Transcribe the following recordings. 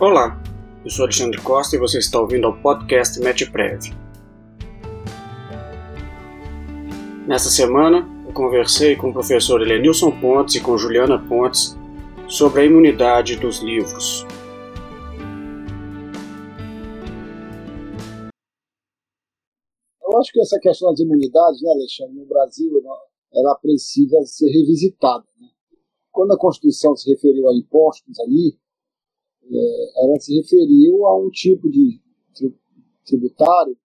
Olá, eu sou Alexandre Costa e você está ouvindo ao podcast MetPrev. Nesta semana, eu conversei com o professor Elenilson Pontes e com Juliana Pontes sobre a imunidade dos livros. Eu acho que essa questão das imunidades, né, Alexandre, no Brasil, ela precisa ser revisitada. Né? Quando a Constituição se referiu a impostos ali, é, ela se referiu a um tipo de tributário,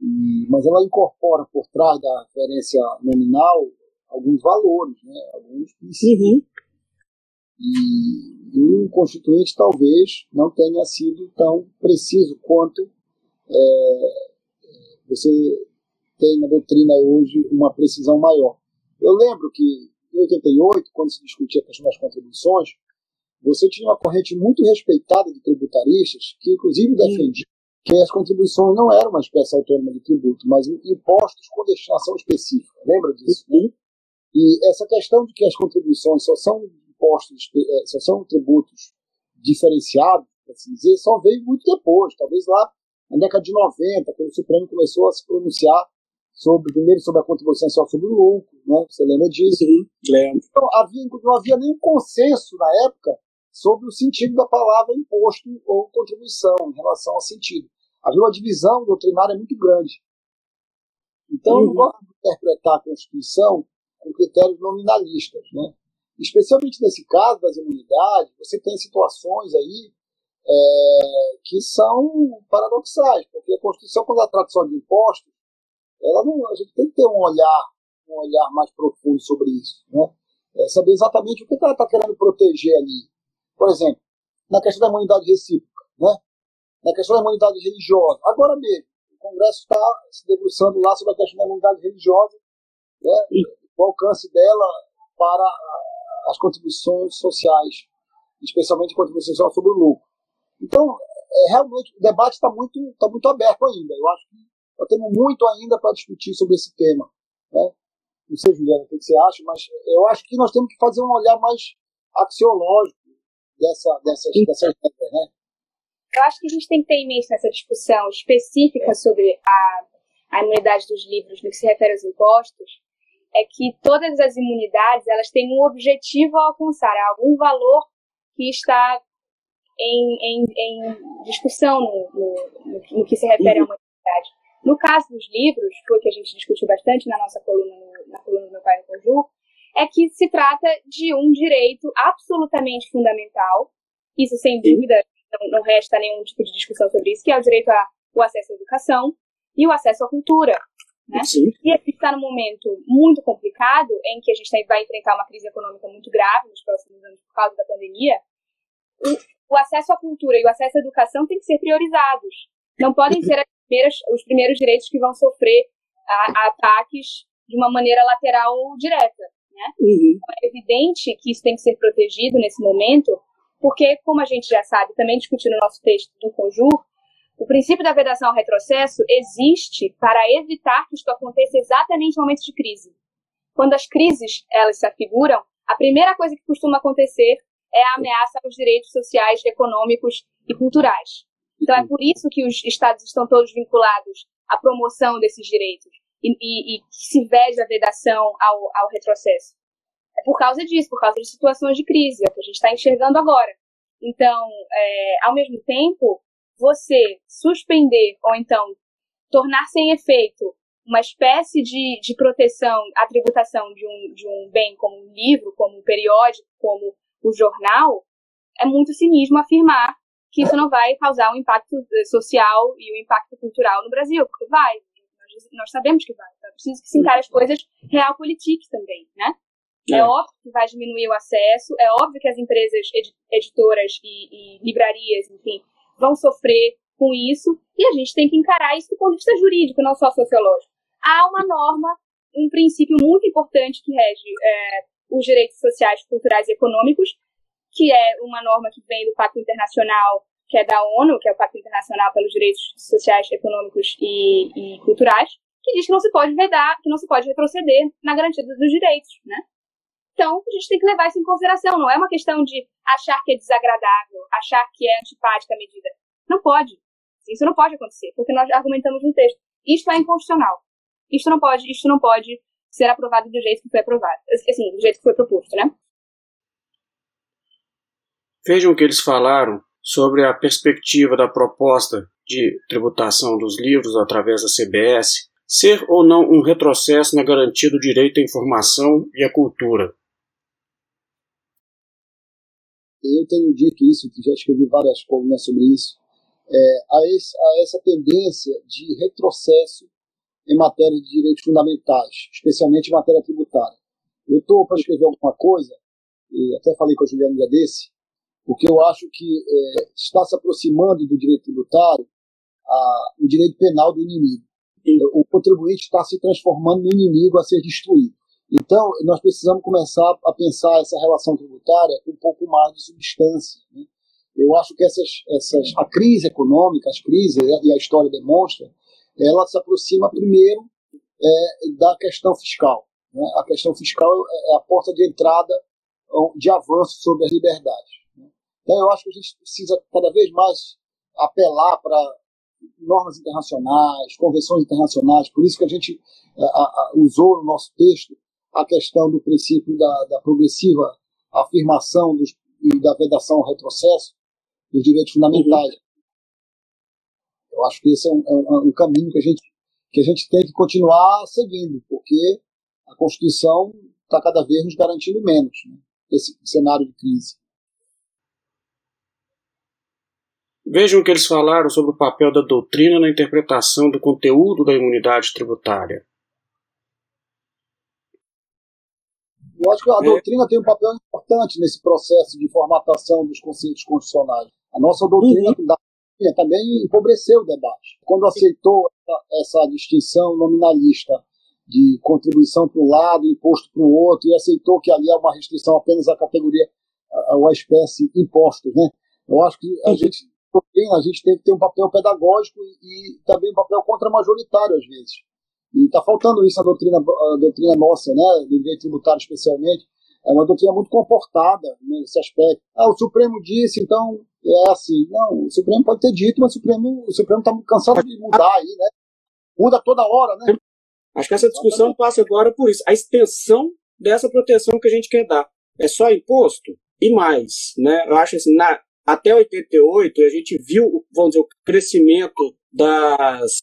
e, mas ela incorpora por trás da referência nominal alguns valores, né, alguns princípios. Uhum. E, e, o Constituinte talvez não tenha sido tão preciso quanto é, você tem na doutrina hoje uma precisão maior. Eu lembro que em 88, quando se discutia a questão das contribuições, você tinha uma corrente muito respeitada de tributaristas que, inclusive, defendia que as contribuições não eram uma espécie autônoma de tributo, mas impostos com destinação específica. Lembra disso? Uhum. E essa questão de que as contribuições só são impostos, eh, só são tributos diferenciados, assim dizer, só veio muito depois, talvez lá na década de 90, quando o Supremo começou a se pronunciar sobre, primeiro sobre a contribuição social sobre o lucro, né? Você lembra disso? Uhum, lembro. Então, havia, não havia nenhum consenso na época sobre o sentido da palavra imposto ou contribuição em relação ao sentido. Havia uma divisão doutrinária muito grande. Então, uhum. eu não gosto de interpretar a Constituição com critérios nominalistas. Né? Especialmente nesse caso das imunidades, você tem situações aí é, que são paradoxais, porque a Constituição, quando ela trata só de impostos, ela não, a gente tem que ter um olhar, um olhar mais profundo sobre isso. Né? É saber exatamente o que ela está querendo proteger ali. Por exemplo, na questão da imunidade recíproca, né? na questão da imunidade religiosa. Agora mesmo, o Congresso está se debruçando lá sobre a questão da imunidade religiosa, né? o alcance dela para as contribuições sociais, especialmente contribuições sociais sobre o lucro. Então, é, realmente, o debate está muito, tá muito aberto ainda. Eu acho que nós temos muito ainda para discutir sobre esse tema. Né? Não sei, Juliana, o que você acha, mas eu acho que nós temos que fazer um olhar mais axiológico dessa, dessas, dessas regras, né? Eu acho que a gente tem que ter em mente nessa discussão específica sobre a, a imunidade dos livros no que se refere aos impostos, é que todas as imunidades elas têm um objetivo a alcançar, algum valor que está em, em, em discussão no, no, no, que se refere à imunidade. No caso dos livros, foi que a gente discutiu bastante na nossa coluna, na coluna do meu pai no Conjur, é que se trata de um direito absolutamente fundamental, isso sem dúvida, não, não resta nenhum tipo de discussão sobre isso, que é o direito ao acesso à educação e o acesso à cultura. Né? E a gente está num momento muito complicado, em que a gente vai enfrentar uma crise econômica muito grave nos próximos anos por causa da pandemia. O, o acesso à cultura e o acesso à educação têm que ser priorizados. Não podem ser os primeiros direitos que vão sofrer a, a ataques de uma maneira lateral ou direta. Né? Uhum. Então, é evidente que isso tem que ser protegido nesse momento, porque, como a gente já sabe, também discutindo no nosso texto do Conjur, o princípio da vedação ao retrocesso existe para evitar que isto aconteça exatamente no momento de crise. Quando as crises elas se afiguram, a primeira coisa que costuma acontecer é a ameaça aos direitos sociais, econômicos e culturais. Então é por isso que os estados estão todos vinculados à promoção desses direitos e, e, e se veja a vedação ao, ao retrocesso. É por causa disso, por causa de situações de crise, é o que a gente está enxergando agora. Então, é, ao mesmo tempo, você suspender ou então tornar sem efeito uma espécie de, de proteção à tributação de um, de um bem como um livro, como um periódico, como o jornal, é muito cinismo afirmar que isso não vai causar um impacto social e um impacto cultural no Brasil, porque vai nós sabemos que vai. Então é preciso que se encare as coisas realpolitik também, né? É. é. óbvio que vai diminuir o acesso, é óbvio que as empresas ed editoras e, e, livrarias, enfim, vão sofrer com isso, e a gente tem que encarar isso do ponto de vista jurídico, não só sociológico. Há uma norma, um princípio muito importante que rege é, os direitos sociais, culturais e econômicos, que é uma norma que vem do Pacto Internacional que é da ONU, que é o Pacto Internacional pelos Direitos Sociais, Econômicos e, e Culturais, que diz que não se pode vedar, que não se pode retroceder na garantia dos direitos, né? Então, a gente tem que levar isso em consideração. Não é uma questão de achar que é desagradável, achar que é antipática a medida. Não pode. Isso não pode acontecer, porque nós argumentamos no texto. Isto é inconstitucional. Isto não pode, isto não pode ser aprovado do jeito que foi aprovado. Assim, do jeito que foi proposto, né? Vejam o que eles falaram sobre a perspectiva da proposta de tributação dos livros através da CBS ser ou não um retrocesso na garantia do direito à informação e à cultura. Eu tenho dito isso, já escrevi várias colunas sobre isso, é, a, esse, a essa tendência de retrocesso em matéria de direitos fundamentais, especialmente em matéria tributária. Eu estou para escrever alguma coisa, e até falei com a Juliana um desse, porque eu acho que é, está se aproximando do direito tributário a, o direito penal do inimigo. O contribuinte está se transformando no inimigo a ser destruído. Então, nós precisamos começar a pensar essa relação tributária com um pouco mais de substância. Né? Eu acho que essas, essas, a crise econômica, as crises, né, e a história demonstra, ela se aproxima primeiro é, da questão fiscal. Né? A questão fiscal é a porta de entrada de avanço sobre as liberdades. Então, eu acho que a gente precisa cada vez mais apelar para normas internacionais, convenções internacionais, por isso que a gente a, a, usou no nosso texto a questão do princípio da, da progressiva afirmação dos, e da vedação ao retrocesso dos direitos fundamentais. Uhum. Eu acho que esse é um, é um, um, caminho que a, gente, que a gente tem que continuar seguindo, porque a Constituição está cada vez nos garantindo menos né, esse cenário de crise. Vejam o que eles falaram sobre o papel da doutrina na interpretação do conteúdo da imunidade tributária. Eu acho que a é. doutrina tem um papel importante nesse processo de formatação dos conceitos constitucionais. A nossa doutrina uhum. também empobreceu o debate. Quando aceitou essa, essa distinção nominalista de contribuição para um lado, imposto para o outro, e aceitou que ali há uma restrição apenas à categoria, ou à espécie impostos, né? Eu acho que a uhum. gente doutrina, a gente tem que ter um papel pedagógico e, e também um papel contra-majoritário, às vezes. E está faltando isso na doutrina, a doutrina nossa, né, do direito tributário especialmente. É uma doutrina muito comportada nesse aspecto. Ah, o Supremo disse, então é assim. Não, o Supremo pode ter dito, mas o Supremo o Supremo está cansado de mudar aí, né? Muda toda hora, né? Acho que essa discussão passa agora por isso. A extensão dessa proteção que a gente quer dar. É só imposto e mais, né? Eu acho assim, na, até 88, a gente viu, vamos dizer, o crescimento das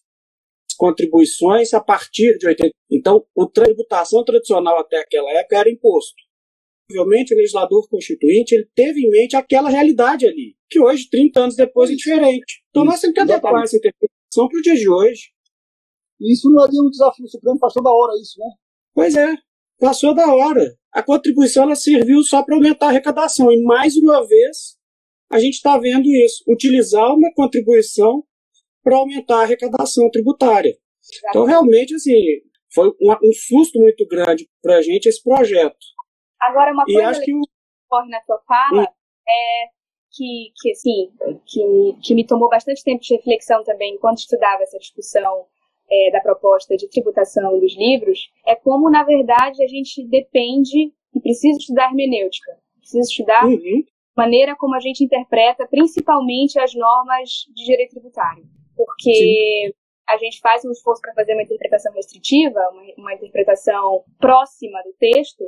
contribuições a partir de 80. Então, a tributação tradicional até aquela época era imposto. Provavelmente o legislador constituinte ele teve em mente aquela realidade ali, que hoje, 30 anos depois, é diferente. Então Isso, nós temos que adequar essa interpretação para o dia de hoje. Isso não é um desafio supremo, passou da hora isso, né? Pois é, passou da hora. A contribuição ela serviu só para aumentar a arrecadação. E mais uma vez, a gente está vendo isso, utilizar uma contribuição para aumentar a arrecadação tributária. Então, realmente, assim, foi um, um susto muito grande para a gente esse projeto. Agora, uma coisa acho que ocorre na sua fala hum. é que, que, assim, que, que me tomou bastante tempo de reflexão também enquanto estudava essa discussão é, da proposta de tributação dos livros, é como, na verdade, a gente depende e precisa estudar hermenêutica. Precisa estudar uhum maneira como a gente interpreta principalmente as normas de direito tributário. Porque Sim. a gente faz um esforço para fazer uma interpretação restritiva, uma, uma interpretação próxima do texto,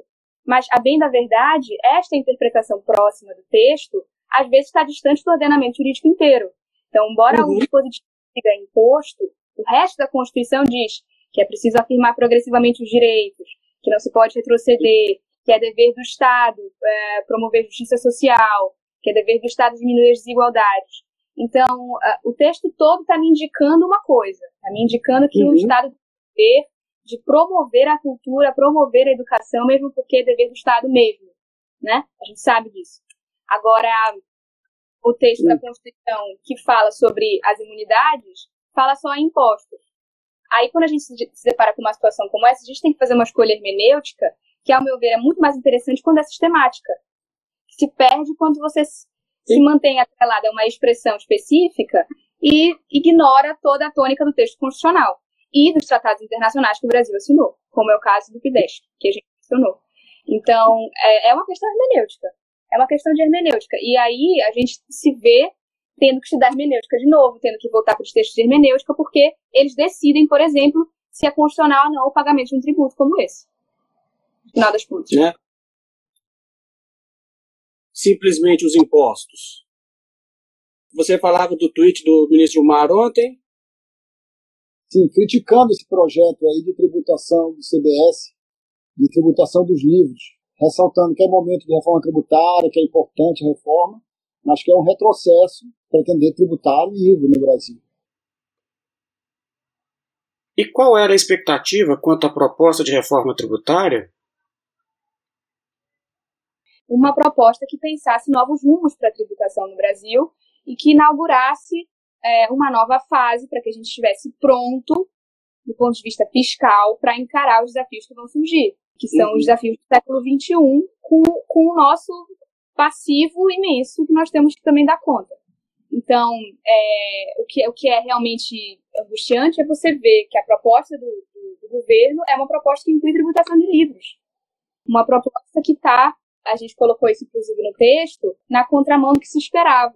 mas, a bem da verdade, esta interpretação próxima do texto às vezes está distante do ordenamento jurídico inteiro. Então, embora uhum. o dispositivo diga imposto, o resto da Constituição diz que é preciso afirmar progressivamente os direitos, que não se pode retroceder, que é dever do Estado é, promover justiça social, que é dever do Estado diminuir as desigualdades. Então, uh, o texto todo está me indicando uma coisa, está me indicando que uhum. o Estado tem dever de promover a cultura, promover a educação, mesmo porque é dever do Estado mesmo, né? A gente sabe disso. Agora, o texto uhum. da Constituição que fala sobre as imunidades fala só em impostos. Aí, quando a gente se depara com uma situação como essa, a gente tem que fazer uma escolha hermenêutica que, ao meu ver, é muito mais interessante quando é sistemática. Se perde quando você se mantém atrelada a uma expressão específica e ignora toda a tônica do texto constitucional e dos tratados internacionais que o Brasil assinou, como é o caso do PIDESC, que a gente mencionou. Então, é, é uma questão hermenêutica. É uma questão de hermenêutica. E aí a gente se vê tendo que estudar hermenêutica de novo, tendo que voltar para os textos de hermenêutica, porque eles decidem, por exemplo, se é constitucional ou não o pagamento de um tributo como esse. Final das contas. Né? Simplesmente os impostos. Você falava do tweet do ministro Gilmar ontem. Sim, criticando esse projeto aí de tributação do CBS, de tributação dos livros, ressaltando que é momento de reforma tributária, que é importante a reforma, mas que é um retrocesso pretender tributar livro no Brasil. E qual era a expectativa quanto à proposta de reforma tributária? Uma proposta que pensasse novos rumos para a tributação no Brasil e que inaugurasse é, uma nova fase para que a gente estivesse pronto, do ponto de vista fiscal, para encarar os desafios que vão surgir, que são uhum. os desafios do século XXI, com, com o nosso passivo imenso que nós temos que também dar conta. Então, é, o, que, o que é realmente angustiante é você ver que a proposta do, do, do governo é uma proposta que inclui tributação de livros. Uma proposta que está, a gente colocou isso inclusive no texto, na contramão do que se esperava.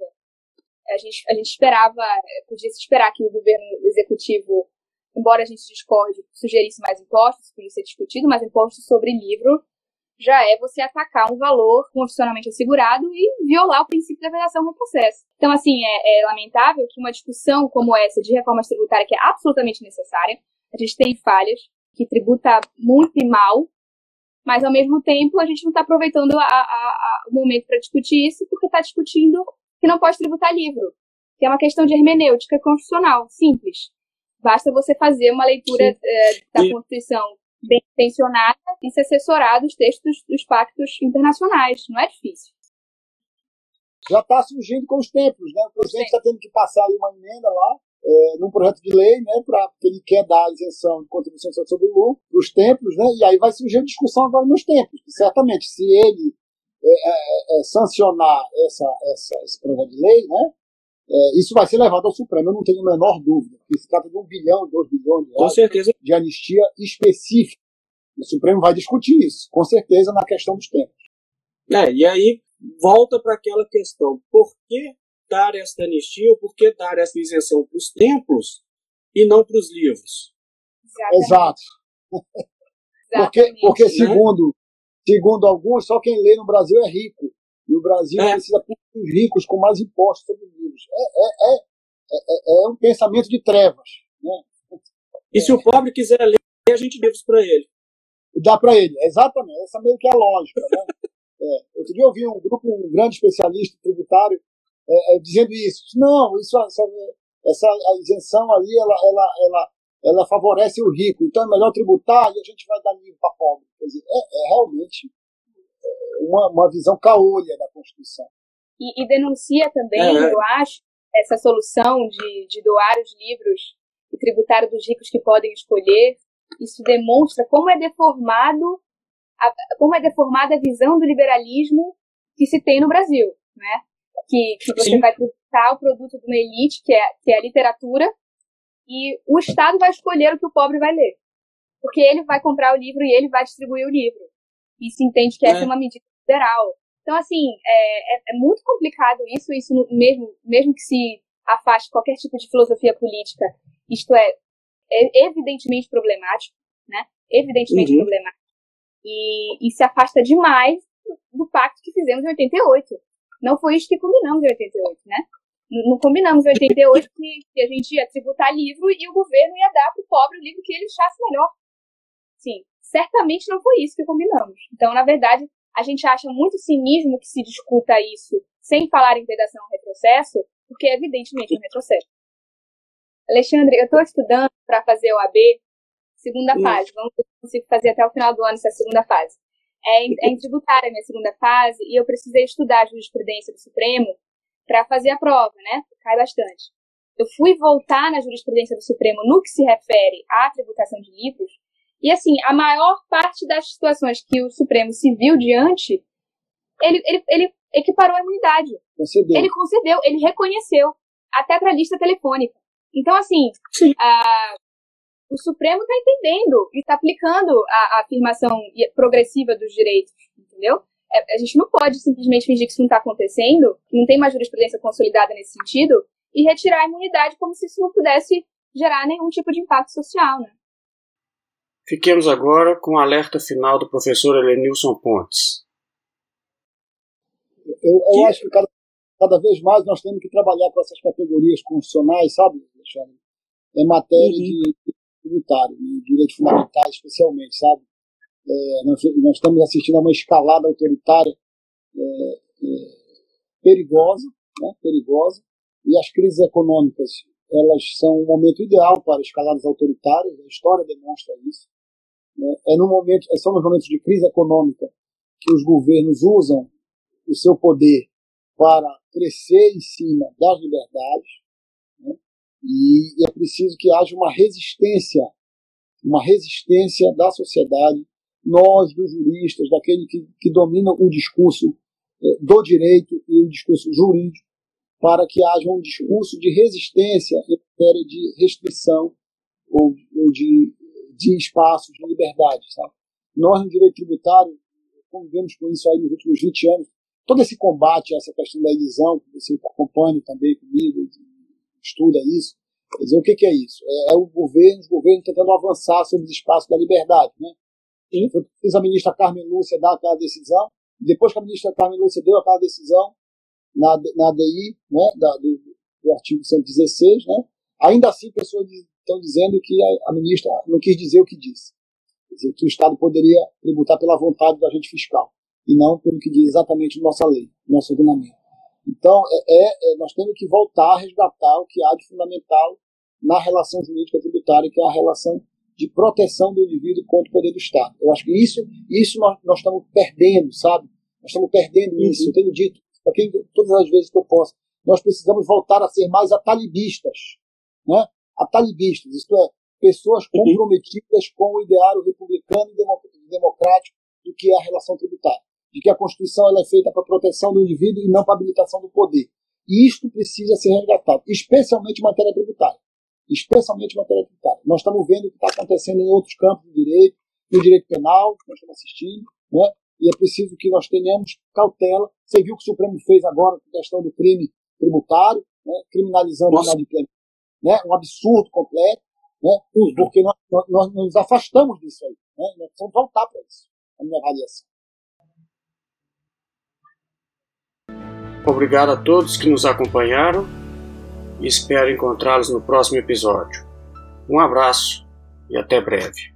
A gente, a gente esperava, podia se esperar que o governo executivo, embora a gente discorde, sugerisse mais impostos, podia ser discutido, mas impostos sobre livro já é você atacar um valor constitucionalmente assegurado e violar o princípio da vedação no processo. Então, assim, é, é, lamentável que uma discussão como essa de reforma tributária, que é absolutamente necessária, a gente tem falhas, que tributa muito e mal, mas ao mesmo tempo a gente não está aproveitando a, a, a, o momento para discutir isso, porque está discutindo que não pode tributar livro, que é uma questão de hermenêutica constitucional, simples. Basta você fazer uma leitura é, da Constituição bem intencionada e se assessorar dos textos dos pactos internacionais. Não é difícil. Já está surgindo com os tempos, né? O presidente está tendo que passar uma emenda lá, é, num projeto de lei, né, pra, porque ele quer dar isenção de contribuição sobre o lucro para os templos, né, e aí vai surgir a discussão agora nos templos, que certamente se ele é, é, é, sancionar essa, essa, esse projeto de lei, né, é, isso vai ser levado ao Supremo, eu não tenho a menor dúvida. Porque se trata de um bilhão, dois bilhões de reais de anistia específica. O Supremo vai discutir isso, com certeza, na questão dos tempos. É, e aí volta para aquela questão: por que dar esta anistia ou por que dar essa isenção para os templos e não para os livros? Exatamente. Exato. porque, porque né? segundo, segundo alguns, só quem lê no Brasil é rico. E o Brasil é. precisa os ricos com mais impostos sobre livros. É, é, é, é, um pensamento de trevas. Né? E se o pobre quiser ler, a gente dê para ele. Dá para ele, exatamente. Essa meio que é a lógica. Né? é, outro dia eu vi um grupo, um grande especialista tributário, é, é, dizendo isso. Não, isso, essa, essa isenção ali, ela, ela, ela, ela favorece o rico. Então é melhor tributar e a gente vai dar livro para pobre. Quer dizer, é, é realmente uma, uma visão caolha da Constituição. E, e denuncia também, é. eu acho, essa solução de, de doar os livros e tributar dos ricos que podem escolher. Isso demonstra como é deformado a, como é deformada a visão do liberalismo que se tem no Brasil, né? Que, que você Sim. vai tributar o produto de uma elite, que é, que é a literatura, e o Estado vai escolher o que o pobre vai ler. Porque ele vai comprar o livro e ele vai distribuir o livro. E se entende que essa é, é uma medida federal. Então, assim, é, é, é, muito complicado isso, isso mesmo, mesmo que se afaste qualquer tipo de filosofia política, isto é, é evidentemente problemático, né? Evidentemente uhum. problemático. E, e se afasta demais do, do pacto que fizemos em 88. Não foi isso que combinamos em 88, né? Não combinamos em 88 que, que a gente ia tributar livro e o governo ia dar para o pobre o livro que ele achasse melhor. Sim, certamente não foi isso que combinamos. Então, na verdade, a gente acha muito cinismo que se discuta isso sem falar em vedação ou retrocesso, porque é evidentemente um retrocesso. Alexandre, eu estou estudando para fazer o AB, segunda fase. Vamos ver se consigo fazer até o final do ano essa segunda fase. É em, é em tributária a minha segunda fase e eu precisei estudar a jurisprudência do Supremo para fazer a prova, né? Cai bastante. Eu fui voltar na jurisprudência do Supremo no que se refere à tributação de livros e assim, a maior parte das situações que o Supremo se viu diante, ele, ele, ele equiparou a imunidade. Concedeu. Ele concedeu, ele reconheceu, até para a lista telefônica. Então, assim, o Supremo está entendendo e está aplicando a, a, afirmação progressiva dos direitos, entendeu? É, a gente não pode simplesmente fingir que isso não está acontecendo, que não tem uma jurisprudência consolidada nesse sentido, e retirar a imunidade como se isso não pudesse gerar nenhum tipo de impacto social, né? Fiquemos agora com o alerta final do professor Helenilson Pontes. Eu, eu acho que cada, cada vez mais nós temos que trabalhar com essas categorias constitucionais, sabe, Alexandre? Em matéria uhum. de tributário, de direitos fundamentais especialmente, sabe? É, nós, nós, estamos assistindo a uma escalada autoritária é, é, perigosa, né? perigosa, e as crises econômicas elas são um momento ideal para escaladas autoritárias, a história demonstra isso. Né? É no momento, são nos momentos de crise econômica que os governos usam o seu poder para crescer em cima das liberdades, né? E, é preciso que haja uma resistência, uma resistência da sociedade, nós, dos juristas, daquele que, que domina o discurso eh, do direito e o discurso jurídico, para que haja um discurso de resistência em matéria de restrição ou, ou de, de espaços de liberdade. Sabe? Nós, no direito tributário, convivemos com isso aí nos últimos 20 anos. Todo esse combate a essa questão da elisão, que você acompanha também comigo, estuda isso, quer dizer, o que, que é isso? É, é, o governo, os governos tentando avançar sobre os espaços da liberdade. Né? E a ministra Carmen Lúcia dar aquela decisão, depois que a ministra Carmen Lúcia deu aquela decisão, na, na ADI, né, da, do, do, artigo 116, né, ainda assim pessoas estão dizendo que a, a, ministra não quis dizer o que disse. Quer dizer, que o Estado poderia tributar pela vontade do agente fiscal, e não pelo que diz exatamente nossa lei, nosso ordenamento. Então, é, é, é, nós temos que voltar a resgatar o que há de fundamental na relação jurídica tributária, que é a relação de proteção do indivíduo contra o poder do Estado. Eu acho que isso, isso nós, nós estamos perdendo, sabe? Nós estamos perdendo isso. Eu tenho dito quem todas as vezes que eu posso. Nós precisamos voltar a ser mais atalibistas, né? Atalibistas, isto é, pessoas uhum. comprometidas com o ideário republicano e democrático do que é a relação tributária, de que a Constituição ela é feita para proteção do indivíduo e não para habilitação do poder. E isto precisa ser resgatado, especialmente em matéria tributária. Especialmente em matéria tributária. Nós estamos vendo o que está acontecendo em outros campos do direito, no direito penal, que nós estamos assistindo, né? e é preciso que nós tenhamos cautela. Você viu o que o Supremo fez agora com a questão do crime tributário, né, criminalizando a inadimplência. Né, um absurdo completo, né, uhum. porque nós, nós, nós, nos afastamos disso aí. Né, nós precisamos voltar para isso, a minha avaliação. Obrigado a todos que nos acompanharam e espero encontrá-los no próximo episódio. Um abraço e até breve.